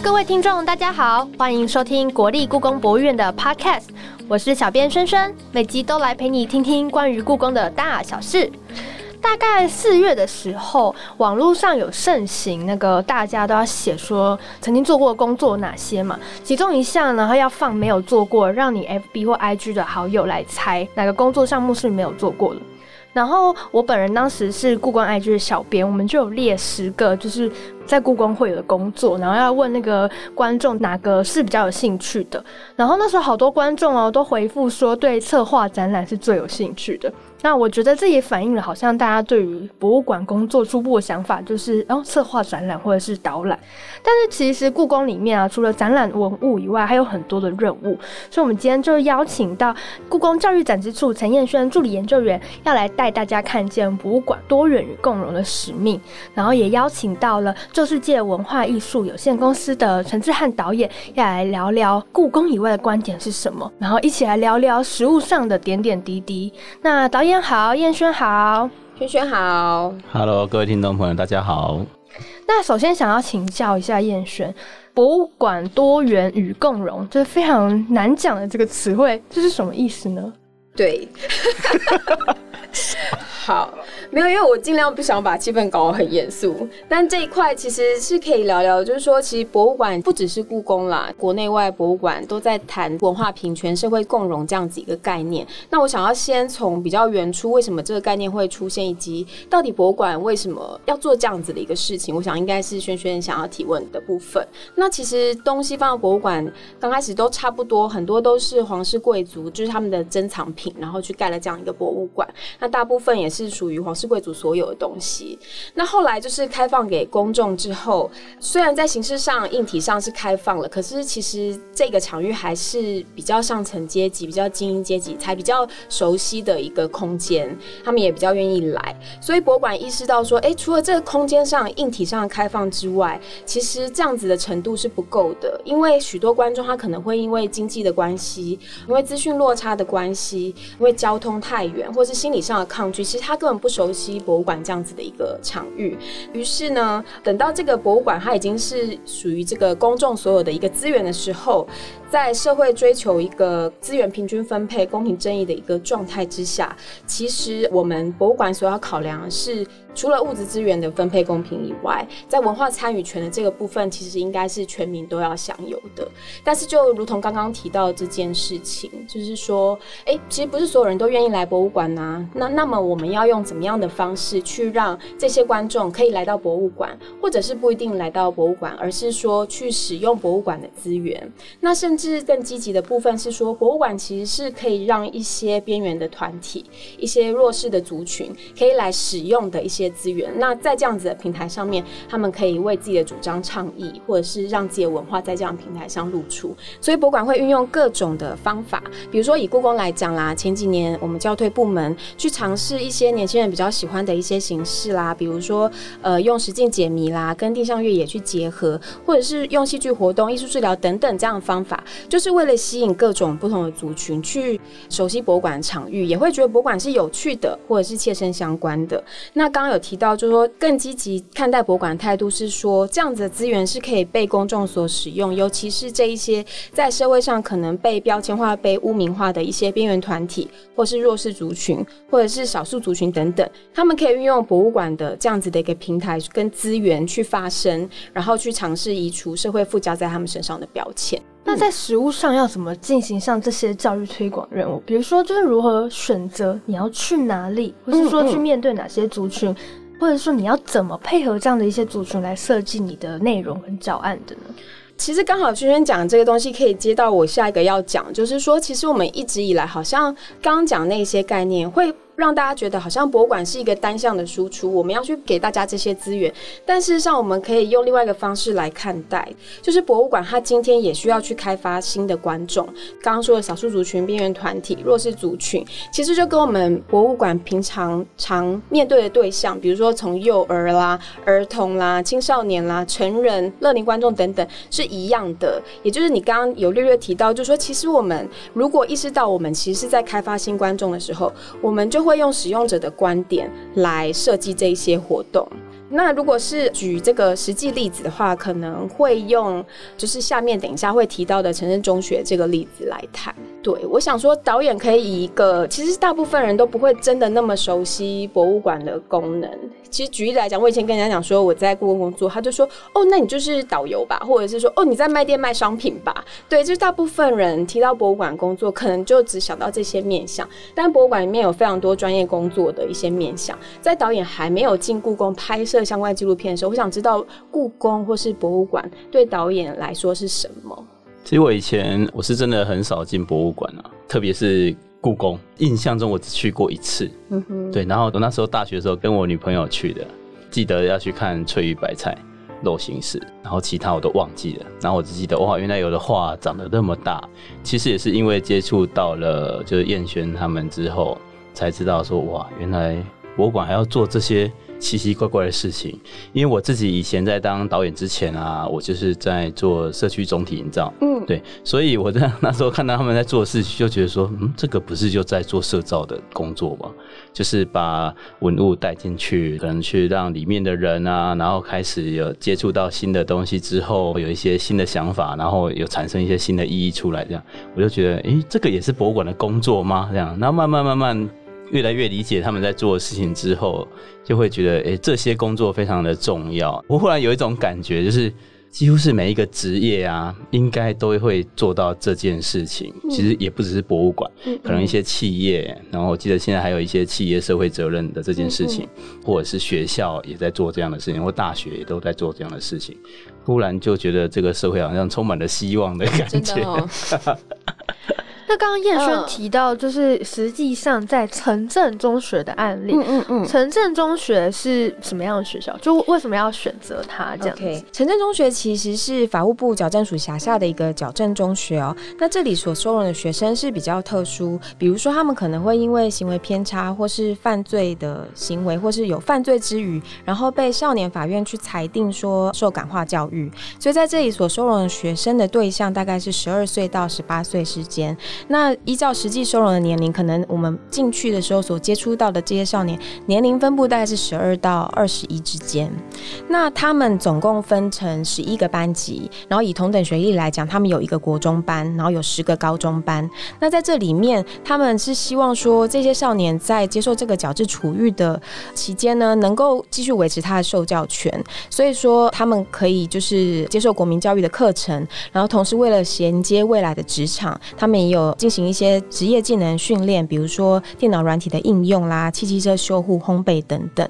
各位听众，大家好，欢迎收听国立故宫博物院的 Podcast，我是小编轩轩，每集都来陪你听听关于故宫的大小事。大概四月的时候，网络上有盛行那个大家都要写说曾经做过的工作哪些嘛，其中一项呢，要放没有做过，让你 FB 或 IG 的好友来猜哪个工作项目是没有做过的。然后我本人当时是故宫 IG 的小编，我们就有列十个，就是在故宫会有的工作，然后要问那个观众哪个是比较有兴趣的。然后那时候好多观众哦都回复说对策划展览是最有兴趣的。那我觉得这也反映了好像大家对于博物馆工作初步的想法，就是哦策划展览或者是导览。但是其实故宫里面啊，除了展览文物以外，还有很多的任务。所以，我们今天就邀请到故宫教育展示处陈彦轩助理研究员，要来带大家看见博物馆多元与共融的使命。然后也邀请到了旧世界文化艺术有限公司的陈志汉导演，要来聊聊故宫以外的观点是什么，然后一起来聊聊实物上的点点滴滴。那导演。燕好，燕轩好，轩轩好，Hello，各位听众朋友，大家好。那首先想要请教一下燕轩，博物馆多元与共融，就是非常难讲的这个词汇，这是什么意思呢？对。好，没有，因为我尽量不想把气氛搞得很严肃。但这一块其实是可以聊聊，就是说，其实博物馆不只是故宫啦，国内外博物馆都在谈文化平权、社会共融这样子一个概念。那我想要先从比较原初，为什么这个概念会出现，以及到底博物馆为什么要做这样子的一个事情，我想应该是轩轩想要提问的部分。那其实东西方的博物馆刚开始都差不多，很多都是皇室贵族，就是他们的珍藏品，然后去盖了这样一个博物馆。那大部分也是。是属于皇室贵族所有的东西。那后来就是开放给公众之后，虽然在形式上、硬体上是开放了，可是其实这个场域还是比较上层阶级、比较精英阶级才比较熟悉的一个空间，他们也比较愿意来。所以博物馆意识到说，哎，除了这个空间上、硬体上的开放之外，其实这样子的程度是不够的，因为许多观众他可能会因为经济的关系、因为资讯落差的关系、因为交通太远，或是心理上的抗拒，其实。他根本不熟悉博物馆这样子的一个场域，于是呢，等到这个博物馆它已经是属于这个公众所有的一个资源的时候，在社会追求一个资源平均分配、公平正义的一个状态之下，其实我们博物馆所要考量的是。除了物质资源的分配公平以外，在文化参与权的这个部分，其实应该是全民都要享有的。但是，就如同刚刚提到这件事情，就是说，哎，其实不是所有人都愿意来博物馆呐。那那么，我们要用怎么样的方式去让这些观众可以来到博物馆，或者是不一定来到博物馆，而是说去使用博物馆的资源？那甚至更积极的部分是说，博物馆其实是可以让一些边缘的团体、一些弱势的族群可以来使用的一些。资源，那在这样子的平台上面，他们可以为自己的主张倡议，或者是让自己的文化在这样平台上露出。所以博物馆会运用各种的方法，比如说以故宫来讲啦，前几年我们教推部门去尝试一些年轻人比较喜欢的一些形式啦，比如说呃用实境解谜啦，跟定向越野去结合，或者是用戏剧活动、艺术治疗等等这样的方法，就是为了吸引各种不同的族群去熟悉博物馆场域，也会觉得博物馆是有趣的，或者是切身相关的。那刚刚有。提到就是说，更积极看待博物馆的态度是说，这样子的资源是可以被公众所使用，尤其是这一些在社会上可能被标签化、被污名化的一些边缘团体，或是弱势族群，或者是少数族群等等，他们可以运用博物馆的这样子的一个平台跟资源去发声，然后去尝试移除社会附加在他们身上的标签。那在实物上要怎么进行像这些教育推广任务？比如说，就是如何选择你要去哪里，或是说去面对哪些族群，或者说你要怎么配合这样的一些族群来设计你的内容跟教案的呢？其实刚好轩轩讲这个东西可以接到我下一个要讲，就是说，其实我们一直以来好像刚刚讲那些概念会。让大家觉得好像博物馆是一个单向的输出，我们要去给大家这些资源，但事实上我们可以用另外一个方式来看待，就是博物馆它今天也需要去开发新的观众。刚刚说的少数族群、边缘团体、弱势族群，其实就跟我们博物馆平常常面对的对象，比如说从幼儿啦、儿童啦、青少年啦、成人、乐龄观众等等是一样的。也就是你刚刚有略略提到，就是说其实我们如果意识到我们其实是在开发新观众的时候，我们就会用使用者的观点来设计这一些活动。那如果是举这个实际例子的话，可能会用就是下面等一下会提到的城镇中学这个例子来谈。对，我想说导演可以以一个，其实大部分人都不会真的那么熟悉博物馆的功能。其实举例来讲，我以前跟人家讲说我在故宫工作，他就说哦，那你就是导游吧，或者是说哦你在卖店卖商品吧。对，就是大部分人提到博物馆工作，可能就只想到这些面向。但博物馆里面有非常多专业工作的一些面向。在导演还没有进故宫拍摄相关纪录片的时候，我想知道故宫或是博物馆对导演来说是什么。其实我以前我是真的很少进博物馆啊，特别是故宫。印象中我只去过一次，嗯哼，对。然后我那时候大学的时候跟我女朋友去的，记得要去看翠玉白菜、肉形式，然后其他我都忘记了。然后我只记得哇，原来有的画长得那么大。其实也是因为接触到了就是燕轩他们之后，才知道说哇，原来博物馆还要做这些。奇奇怪怪的事情，因为我自己以前在当导演之前啊，我就是在做社区总体营造，嗯，对，所以我在 那时候看到他们在做事情，就觉得说，嗯，这个不是就在做社造的工作吗？就是把文物带进去，可能去让里面的人啊，然后开始有接触到新的东西之后，有一些新的想法，然后有产生一些新的意义出来，这样我就觉得，哎，这个也是博物馆的工作吗？这样，然后慢慢慢慢。越来越理解他们在做的事情之后，就会觉得，哎，这些工作非常的重要。我忽然有一种感觉，就是几乎是每一个职业啊，应该都会做到这件事情。其实也不只是博物馆，可能一些企业，然后我记得现在还有一些企业社会责任的这件事情，或者是学校也在做这样的事情，或大学也都在做这样的事情。忽然就觉得这个社会好像充满了希望的感觉。那刚刚燕轩提到，就是实际上在城镇中学的案例。嗯嗯嗯。城镇中学是什么样的学校？就为什么要选择它这样子？城镇中学其实是法务部矫正署辖下的一个矫正中学哦。那这里所收容的学生是比较特殊，比如说他们可能会因为行为偏差，或是犯罪的行为，或是有犯罪之余，然后被少年法院去裁定说受感化教育。所以在这里所收容的学生的对象大概是十二岁到十八岁之间。那依照实际收容的年龄，可能我们进去的时候所接触到的这些少年年龄分布大概是十二到二十一之间。那他们总共分成十一个班级，然后以同等学历来讲，他们有一个国中班，然后有十个高中班。那在这里面，他们是希望说这些少年在接受这个矫治处遇的期间呢，能够继续维持他的受教权。所以说，他们可以就是接受国民教育的课程，然后同时为了衔接未来的职场，他们也有。进行一些职业技能训练，比如说电脑软体的应用啦、汽机车修护、烘焙等等。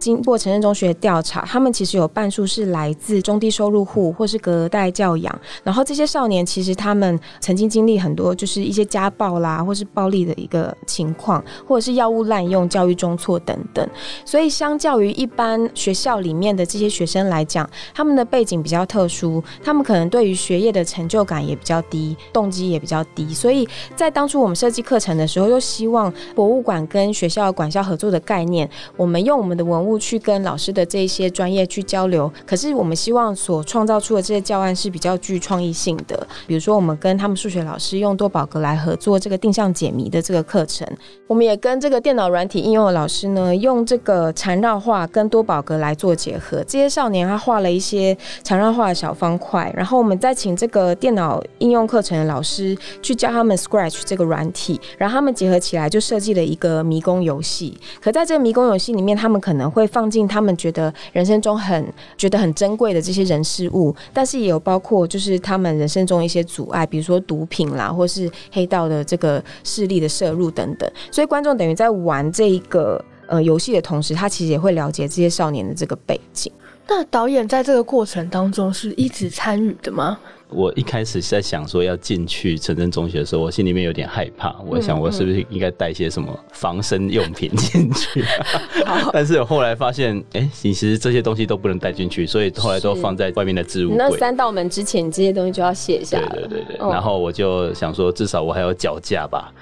经过城镇中学调查，他们其实有半数是来自中低收入户或是隔代教养。然后这些少年其实他们曾经经历很多，就是一些家暴啦，或是暴力的一个情况，或者是药物滥用、教育中错等等。所以相较于一般学校里面的这些学生来讲，他们的背景比较特殊，他们可能对于学业的成就感也比较低，动机也比较低。所以在当初我们设计课程的时候，又希望博物馆跟学校管校合作的概念，我们用我们的文物。去跟老师的这些专业去交流，可是我们希望所创造出的这些教案是比较具创意性的。比如说，我们跟他们数学老师用多宝格来合作这个定向解谜的这个课程，我们也跟这个电脑软体应用的老师呢，用这个缠绕画跟多宝格来做结合。这些少年他画了一些缠绕画的小方块，然后我们再请这个电脑应用课程的老师去教他们 Scratch 这个软体，然后他们结合起来就设计了一个迷宫游戏。可在这个迷宫游戏里面，他们可能会会放进他们觉得人生中很觉得很珍贵的这些人事物，但是也有包括就是他们人生中一些阻碍，比如说毒品啦，或是黑道的这个势力的摄入等等。所以观众等于在玩这一个呃游戏的同时，他其实也会了解这些少年的这个背景。那导演在这个过程当中是一直参与的吗？我一开始在想说要进去城镇中学的时候，我心里面有点害怕。我想我是不是应该带些什么防身用品进去？但是我后来发现，哎，其实这些东西都不能带进去，所以后来都放在外面的置物柜。那三道门之前，这些东西就要卸下。对对对对。然后我就想说，至少我还有脚架吧，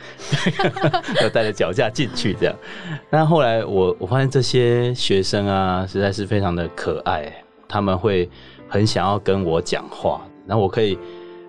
要带着脚架进去这样。但后来我我发现这些学生啊，实在是非常的可爱，他们会很想要跟我讲话。然后我可以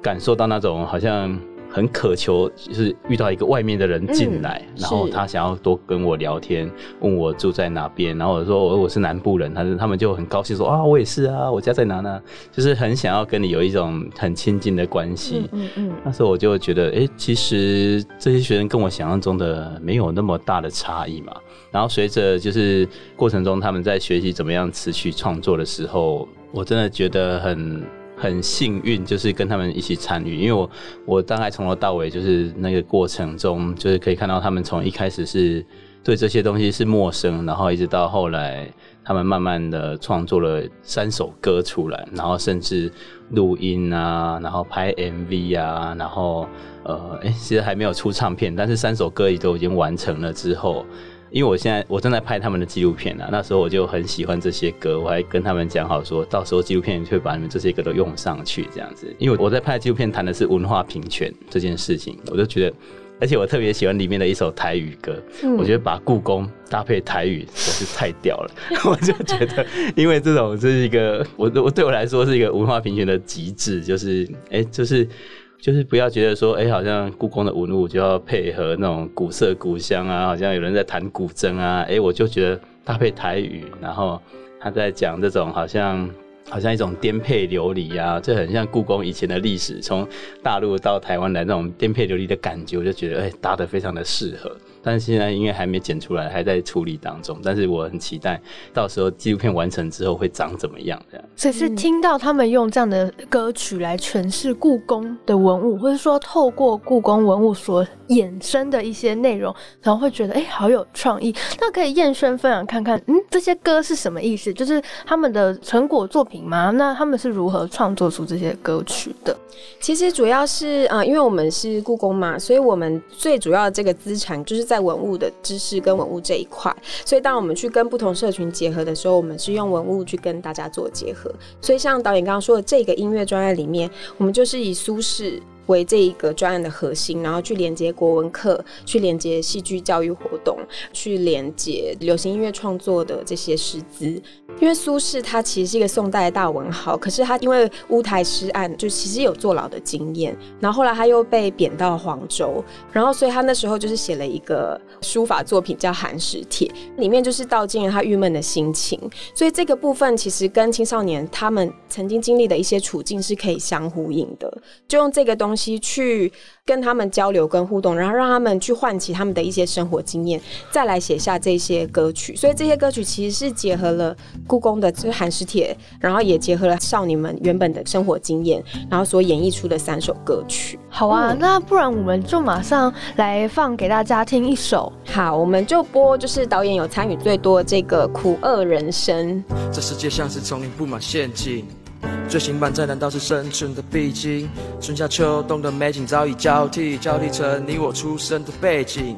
感受到那种好像很渴求，就是遇到一个外面的人进来，然后他想要多跟我聊天，问我住在哪边，然后我说我我是南部人，他他们就很高兴说啊，我也是啊，我家在哪呢？就是很想要跟你有一种很亲近的关系。嗯嗯，那时候我就觉得，哎，其实这些学生跟我想象中的没有那么大的差异嘛。然后随着就是过程中他们在学习怎么样词曲创作的时候，我真的觉得很。很幸运，就是跟他们一起参与，因为我我大概从头到尾就是那个过程中，就是可以看到他们从一开始是对这些东西是陌生，然后一直到后来，他们慢慢的创作了三首歌出来，然后甚至录音啊，然后拍 MV 啊，然后呃，哎，其实还没有出唱片，但是三首歌也都已经完成了之后。因为我现在我正在拍他们的纪录片啊，那时候我就很喜欢这些歌，我还跟他们讲好，说到时候纪录片会把你们这些歌都用上去，这样子。因为我在拍纪录片谈的是文化平权这件事情，我就觉得，而且我特别喜欢里面的一首台语歌，我觉得把故宫搭配台语真是太屌了，我就觉得，因为这种是一个我我对我来说是一个文化平权的极致，就是哎，就是。就是不要觉得说，哎，好像故宫的文物就要配合那种古色古香啊，好像有人在弹古筝啊，哎，我就觉得搭配台语，然后他在讲这种好像好像一种颠沛流离啊，这很像故宫以前的历史，从大陆到台湾来那种颠沛流离的感觉，我就觉得哎，搭得非常的适合。但是现在因为还没剪出来，还在处理当中。但是我很期待，到时候纪录片完成之后会长怎么样？这样。所以是听到他们用这样的歌曲来诠释故宫的文物，或者说透过故宫文物所衍生的一些内容，然后会觉得哎，好有创意。那可以燕轩分享看看，嗯，这些歌是什么意思？就是他们的成果作品吗？那他们是如何创作出这些歌曲的？其实主要是啊，因为我们是故宫嘛，所以我们最主要的这个资产就是在文物的知识跟文物这一块。所以当我们去跟不同社群结合的时候，我们是用文物去跟大家做结合。所以像导演刚刚说的这个音乐专业里面，我们就是以苏轼。为这一个专案的核心，然后去连接国文课，去连接戏剧教育活动，去连接流行音乐创作的这些师资。因为苏轼他其实是一个宋代的大文豪，可是他因为乌台诗案，就其实有坐牢的经验。然后后来他又被贬到黄州，然后所以他那时候就是写了一个书法作品叫《寒食帖》，里面就是道尽了他郁闷的心情。所以这个部分其实跟青少年他们曾经经历的一些处境是可以相呼应的。就用这个东西去。跟他们交流跟互动，然后让他们去唤起他们的一些生活经验，再来写下这些歌曲。所以这些歌曲其实是结合了故宫的这寒食帖，然后也结合了少女们原本的生活经验，然后所演绎出的三首歌曲。好啊，那不然我们就马上来放给大家听一首。好，我们就播就是导演有参与最多这个《苦厄人生》。这世界像是丛林布满陷阱。最新版，这难道是生存的必经？春夏秋冬的美景早已交替，交替成你我出生的背景。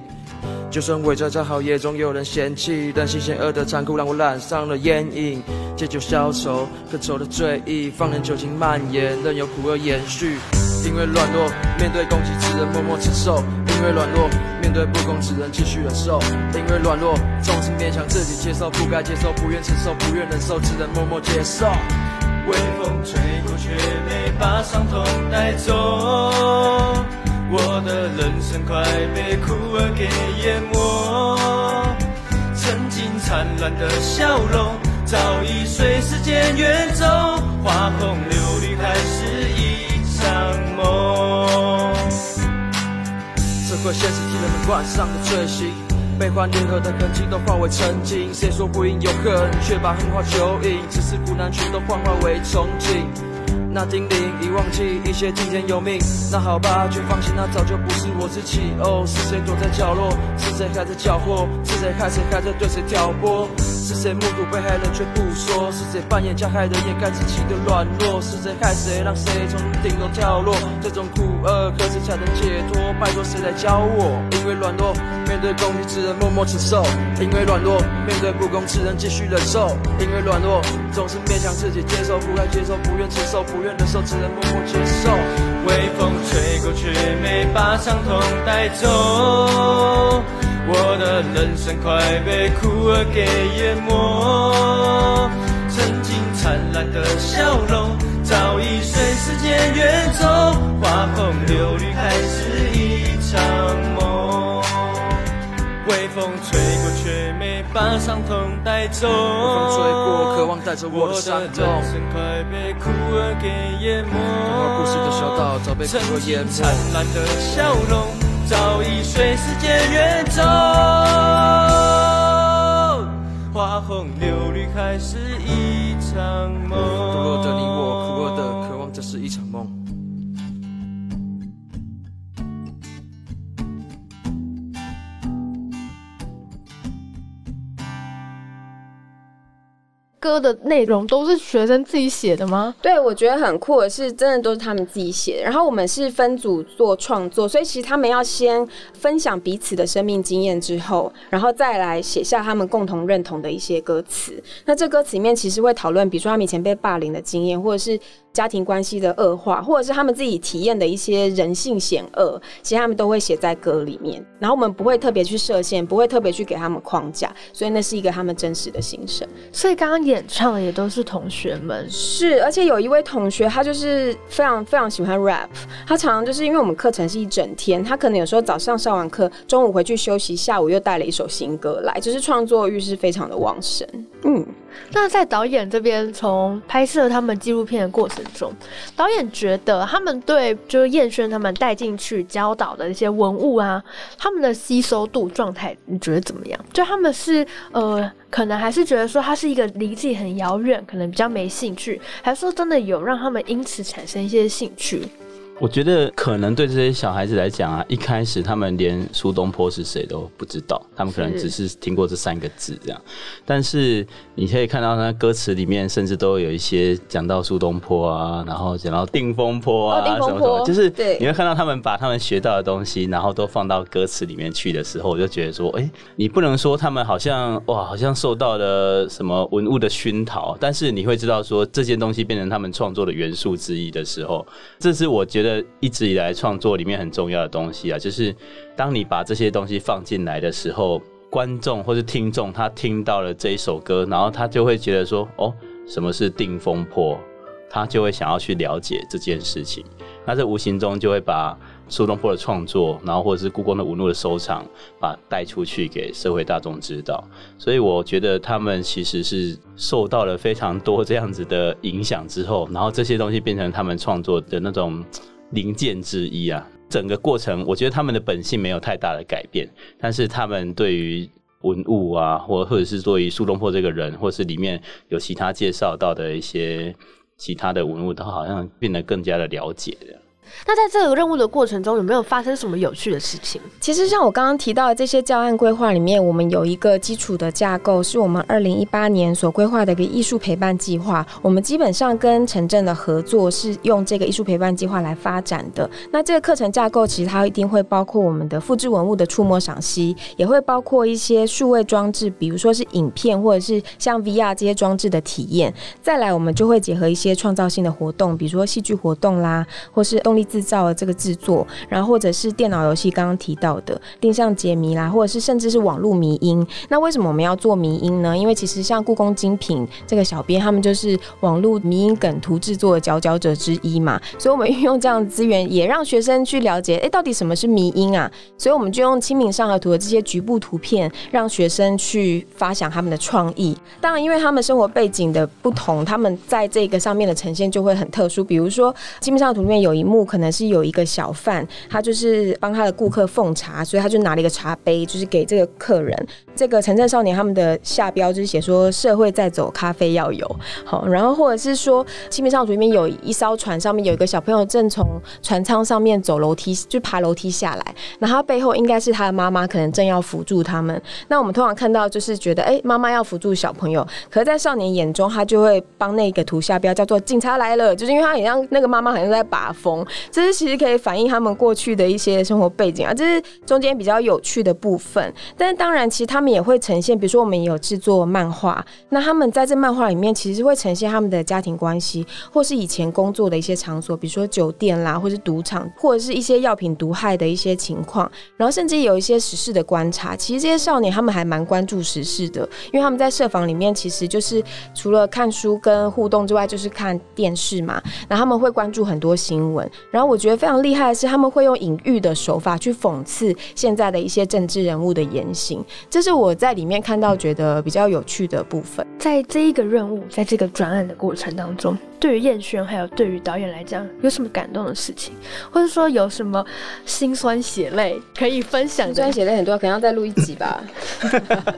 就算伪装再好，也总有人嫌弃。但新险恶的残酷让我染上了烟瘾。借酒消愁，可愁的醉意，放任酒精蔓延，任由苦厄延续。因为软弱，面对攻击只能默默承受；因为软弱，面对不公只能继续忍受；因为软弱，总是勉强自己接受不该接受，不愿承受，不愿忍受，只能默默接受。微风吹过，却没把伤痛带走。我的人生快被苦厄给淹没，曾经灿烂的笑容早已随时间远走，花红柳绿还是一场梦。社会现实替人们冠上的罪行。悲欢离合的痕迹都化为曾经，谁说不应有恨，却把恨化酒饮，只是苦难全都幻化为憧憬。那叮咛已忘记一些听天由命，那好吧，就放心，那早就不是我自己。哦，是谁躲在角落？是谁还在搅和？是谁害谁还在对谁挑拨？是谁目睹被害人却不说？是谁扮演加害人掩盖自己的软弱？是谁害谁让谁从顶楼跳落？这种苦厄何时才能解脱？拜托谁来教我？因为软弱，面对攻击只能默默承受；因为软弱，面对不公只能继续忍受；因为软弱，总是勉强自己接受不该接受，不愿承受。不愿的受只能默默接受，微风吹过却没把伤痛带走。我的人生快被苦厄给淹没，曾经灿烂的笑容早已随时间远走，花红柳绿还是一场梦。微风吹过，却没把伤痛带走。微风吹过，渴望带着我的伤痛。我的人生快被苦厄给淹没，童话故事的小道早被苦厄淹没。曾经灿烂的笑容。早已随时间远走。花红柳绿还是一场梦。堕落的你我，苦儿的渴望，这是一场梦。歌的内容都是学生自己写的吗？对，我觉得很酷的是，真的都是他们自己写。然后我们是分组做创作，所以其实他们要先分享彼此的生命经验之后，然后再来写下他们共同认同的一些歌词。那这歌词里面其实会讨论，比如说他们以前被霸凌的经验，或者是家庭关系的恶化，或者是他们自己体验的一些人性险恶，其实他们都会写在歌里面。然后我们不会特别去设限，不会特别去给他们框架，所以那是一个他们真实的心声。所以刚刚演唱的也都是同学们，是，而且有一位同学，他就是非常非常喜欢 rap，他常常就是因为我们课程是一整天，他可能有时候早上上完课，中午回去休息，下午又带了一首新歌来，就是创作欲是非常的旺盛。嗯，那在导演这边，从拍摄他们纪录片的过程中，导演觉得他们对就是燕轩他们带进去教导的一些文物啊，他们的吸收度状态，你觉得怎么样？就他们是呃，可能还是觉得说他是一个离自己很遥远，可能比较没兴趣，还是说真的有让他们因此产生一些兴趣？我觉得可能对这些小孩子来讲啊，一开始他们连苏东坡是谁都不知道，他们可能只是听过这三个字这样。但是你可以看到，那歌词里面甚至都有一些讲到苏东坡啊，然后讲到定风波啊，什么什么，就是对你会看到他们把他们学到的东西，然后都放到歌词里面去的时候，我就觉得说，哎、你不能说他们好像哇，好像受到了什么文物的熏陶，但是你会知道说这件东西变成他们创作的元素之一的时候，这是我觉得一直以来创作里面很重要的东西啊，就是当你把这些东西放进来的时候，观众或是听众他听到了这一首歌，然后他就会觉得说，哦，什么是定风波？他就会想要去了解这件事情，那这无形中就会把苏东坡的创作，然后或者是故宫的文物的收藏，把带出去给社会大众知道。所以我觉得他们其实是受到了非常多这样子的影响之后，然后这些东西变成他们创作的那种零件之一啊。整个过程，我觉得他们的本性没有太大的改变，但是他们对于文物啊，或或者是对于苏东坡这个人，或是里面有其他介绍到的一些其他的文物，都好像变得更加的了解了。那在这个任务的过程中，有没有发生什么有趣的事情？其实像我刚刚提到的这些教案规划里面，我们有一个基础的架构，是我们二零一八年所规划的一个艺术陪伴计划。我们基本上跟城镇的合作是用这个艺术陪伴计划来发展的。那这个课程架构其实它一定会包括我们的复制文物的触摸赏析，也会包括一些数位装置，比如说是影片或者是像 VR 这些装置的体验。再来，我们就会结合一些创造性的活动，比如说戏剧活动啦，或是动力制造的这个制作，然后或者是电脑游戏刚刚提到的定向解谜啦，或者是甚至是网络迷音。那为什么我们要做迷音呢？因为其实像故宫精品这个小编，他们就是网络迷音梗图制作的佼佼者之一嘛，所以我们运用这样的资源，也让学生去了解，哎，到底什么是迷音啊？所以我们就用清明上河图的这些局部图片，让学生去发想他们的创意。当然，因为他们生活背景的不同，他们在这个上面的呈现就会很特殊。比如说，清明上河图里面有一幕，可能是有一个小贩，他就是帮他的顾客奉茶，所以他就拿了一个茶杯，就是给这个客人。这个城镇少年他们的下标就是写说社会在走，咖啡要有好，然后或者是说清明上河图里面有一艘船，上面有一个小朋友正从船舱上面走楼梯，就爬楼梯下来，然后他背后应该是他的妈妈，可能正要扶住他们。那我们通常看到就是觉得，哎、妈妈要扶住小朋友，可是，在少年眼中，他就会帮那个图下标叫做“警察来了”，就是因为他很像那个妈妈好像在把风，这是其实可以反映他们过去的一些生活背景啊，这是中间比较有趣的部分。但当然，其实他们也会呈现，比如说我们也有制作漫画，那他们在这漫画里面其实会呈现他们的家庭关系，或是以前工作的一些场所，比如说酒店啦，或是赌场，或者是一些药品毒害的一些情况，然后甚至有一些时事的观察。其实这些少年他们还蛮关注时事的，因为他们在社房里面其实就是除了看书跟互动之外，就是看电视嘛，然后他们会关注很多新闻。然后我觉得非常厉害的是，他们会用隐喻的手法去讽刺现在的一些政治人物的言行，这是我在里面看到觉得比较有趣的部分。在这一个任务，在这个专案的过程当中，对于燕轩还有对于导演来讲，有什么感动的事情，或者说有什么心酸血泪可以分享的？虽然写了很多，可能要再录一集吧。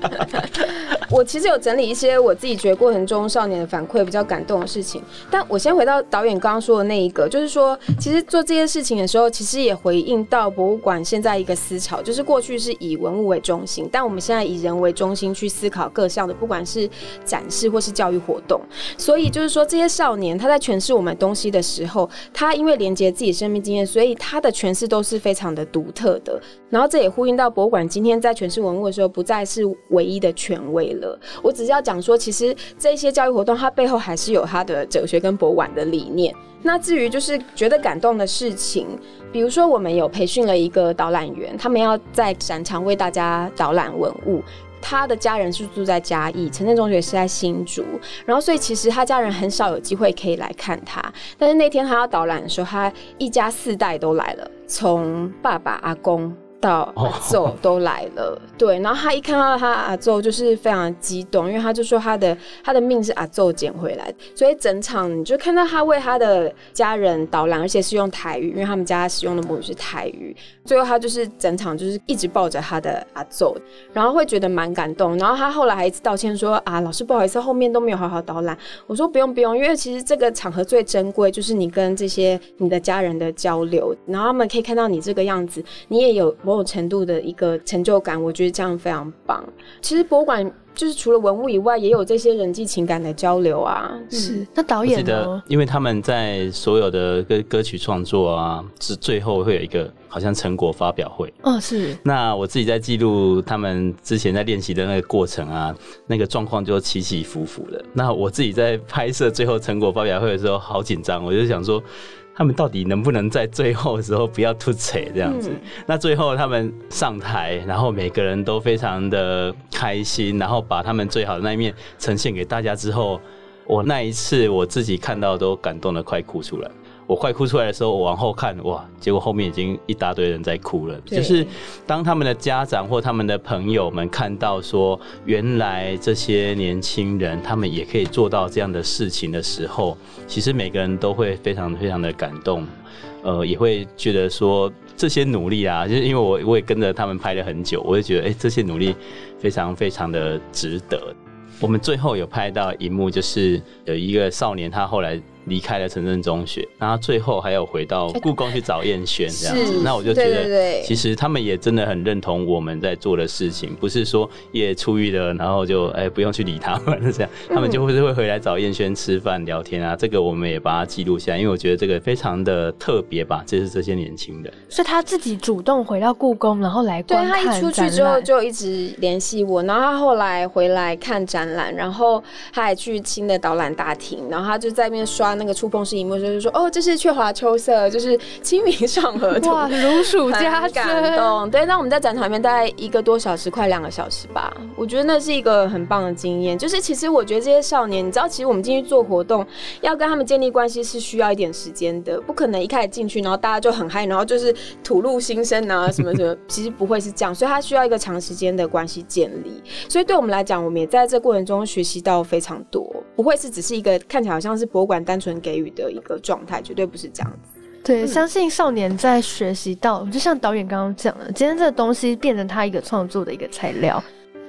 我其实有整理一些我自己觉得过程中少年的反馈比较感动的事情，但我先回到导演刚刚说的那一个，就是说，其实其实做这些事情的时候，其实也回应到博物馆现在一个思潮，就是过去是以文物为中心，但我们现在以人为中心去思考各项的，不管是展示或是教育活动。所以就是说，这些少年他在诠释我们东西的时候，他因为连接自己生命经验，所以他的诠释都是非常的独特的。然后这也呼应到博物馆今天在诠释文物的时候，不再是唯一的权威了。我只是要讲说，其实这些教育活动，它背后还是有它的哲学跟博物馆的理念。那至于就是觉得感动的事情，比如说我们有培训了一个导览员，他们要在展场为大家导览文物。他的家人是住在嘉义，城镇中学是在新竹，然后所以其实他家人很少有机会可以来看他。但是那天他要导览的时候，他一家四代都来了，从爸爸、阿公。到阿奏都来了，对，然后他一看到他阿奏就是非常激动，因为他就说他的他的命是阿奏捡回来的，所以整场你就看到他为他的家人导览，而且是用台语，因为他们家使用的母语是台语。最后他就是整场就是一直抱着他的阿奏，然后会觉得蛮感动。然后他后来还一直道歉说啊，老师不好意思，后面都没有好好导览。我说不用不用，因为其实这个场合最珍贵就是你跟这些你的家人的交流，然后他们可以看到你这个样子，你也有。某种程度的一个成就感，我觉得这样非常棒。其实博物馆就是除了文物以外，也有这些人际情感的交流啊。是，那导演呢？因为他们在所有的歌歌曲创作啊，是最后会有一个好像成果发表会。哦，是。那我自己在记录他们之前在练习的那个过程啊，那个状况就起起伏伏的。那我自己在拍摄最后成果发表会的时候，好紧张，我就想说。他们到底能不能在最后的时候不要吐血这样子？那最后他们上台，然后每个人都非常的开心，然后把他们最好的那一面呈现给大家之后，我那一次我自己看到都感动的快哭出来。我快哭出来的时候，我往后看，哇！结果后面已经一大堆人在哭了。就是当他们的家长或他们的朋友们看到说，原来这些年轻人他们也可以做到这样的事情的时候，其实每个人都会非常非常的感动，呃，也会觉得说这些努力啊，就是因为我我也跟着他们拍了很久，我就觉得哎，这些努力非常非常的值得。我们最后有拍到一幕，就是有一个少年，他后来。离开了城镇中学，然后最后还有回到故宫去找燕轩这样子，那我就觉得，其实他们也真的很认同我们在做的事情，不是说也出狱了，然后就哎不用去理他们这样，他们就会会回来找燕轩吃饭聊天啊，这个我们也把它记录下来，因为我觉得这个非常的特别吧，这是这些年轻人，是他自己主动回到故宫，然后来观看对他一出去之后就一直联系我，然后他后来回来看展览，然后他还去新的导览大厅，然后他就在那边刷。那个触碰式荧幕就是说，哦，这是鹊华秋色，就是清明上河图，哇，如数家珍，感动。对，那我们在展场里面大概一个多小时，快两个小时吧。我觉得那是一个很棒的经验。就是其实我觉得这些少年，你知道，其实我们进去做活动，要跟他们建立关系是需要一点时间的，不可能一开始进去，然后大家就很嗨，然后就是吐露心声啊，什么什么，其实不会是这样。所以他需要一个长时间的关系建立。所以对我们来讲，我们也在这过程中学习到非常多，不会是只是一个看起来好像是博物馆单。纯给予的一个状态，绝对不是这样子。对，相信少年在学习到，就像导演刚刚讲的，今天这个东西变成他一个创作的一个材料。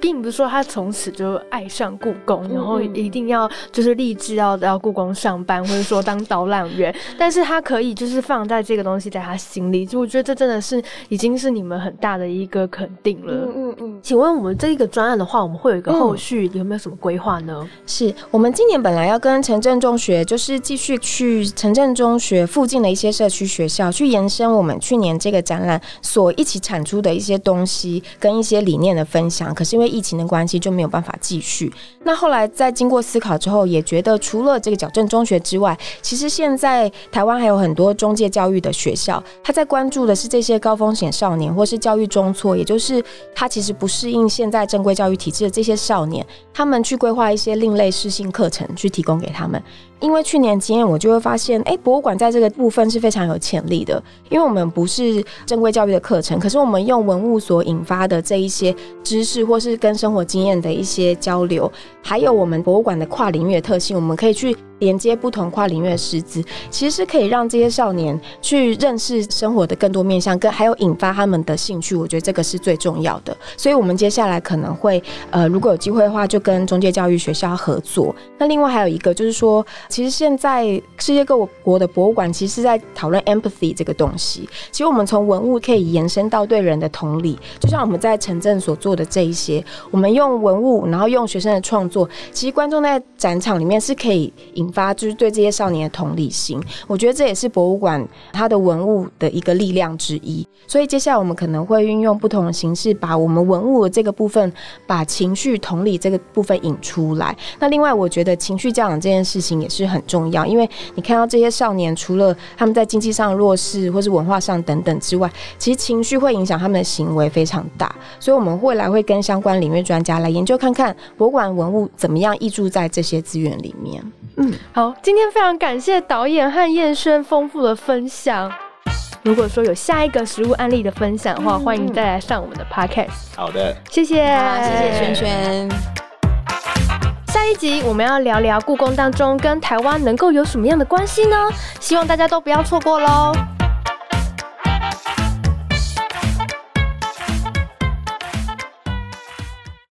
并不是说他从此就爱上故宫，然后一定要就是立志要到故宫上班，或者说当导览员。但是他可以就是放在这个东西在他心里，就我觉得这真的是已经是你们很大的一个肯定了。嗯嗯嗯。请问我们这一个专案的话，我们会有一个后续，有没有什么规划呢？是我们今年本来要跟城镇中学，就是继续去城镇中学附近的一些社区学校，去延伸我们去年这个展览所一起产出的一些东西跟一些理念的分享。可是因为疫情的关系就没有办法继续。那后来在经过思考之后，也觉得除了这个矫正中学之外，其实现在台湾还有很多中介教育的学校，他在关注的是这些高风险少年，或是教育中辍，也就是他其实不适应现在正规教育体制的这些少年，他们去规划一些另类适性课程去提供给他们。因为去年经验，我就会发现，哎，博物馆在这个部分是非常有潜力的。因为我们不是正规教育的课程，可是我们用文物所引发的这一些知识，或是跟生活经验的一些交流，还有我们博物馆的跨领域的特性，我们可以去。连接不同跨领域的师资，其实是可以让这些少年去认识生活的更多面向，跟还有引发他们的兴趣。我觉得这个是最重要的。所以，我们接下来可能会，呃，如果有机会的话，就跟中介教育学校合作。那另外还有一个就是说，其实现在世界各国的博物馆其实是在讨论 empathy 这个东西。其实我们从文物可以延伸到对人的同理，就像我们在城镇所做的这一些，我们用文物，然后用学生的创作，其实观众在展场里面是可以引。引发就是对这些少年的同理心，我觉得这也是博物馆它的文物的一个力量之一。所以接下来我们可能会运用不同的形式，把我们文物的这个部分，把情绪同理这个部分引出来。那另外，我觉得情绪教养这件事情也是很重要，因为你看到这些少年，除了他们在经济上弱势，或是文化上等等之外，其实情绪会影响他们的行为非常大。所以我们未来会跟相关领域专家来研究，看看博物馆文物怎么样溢注在这些资源里面。嗯，好，今天非常感谢导演和燕轩丰富的分享。如果说有下一个食物案例的分享的话，欢迎再来上我们的 podcast。好的，谢谢，谢谢轩轩。下一集我们要聊聊故宫当中跟台湾能够有什么样的关系呢？希望大家都不要错过喽。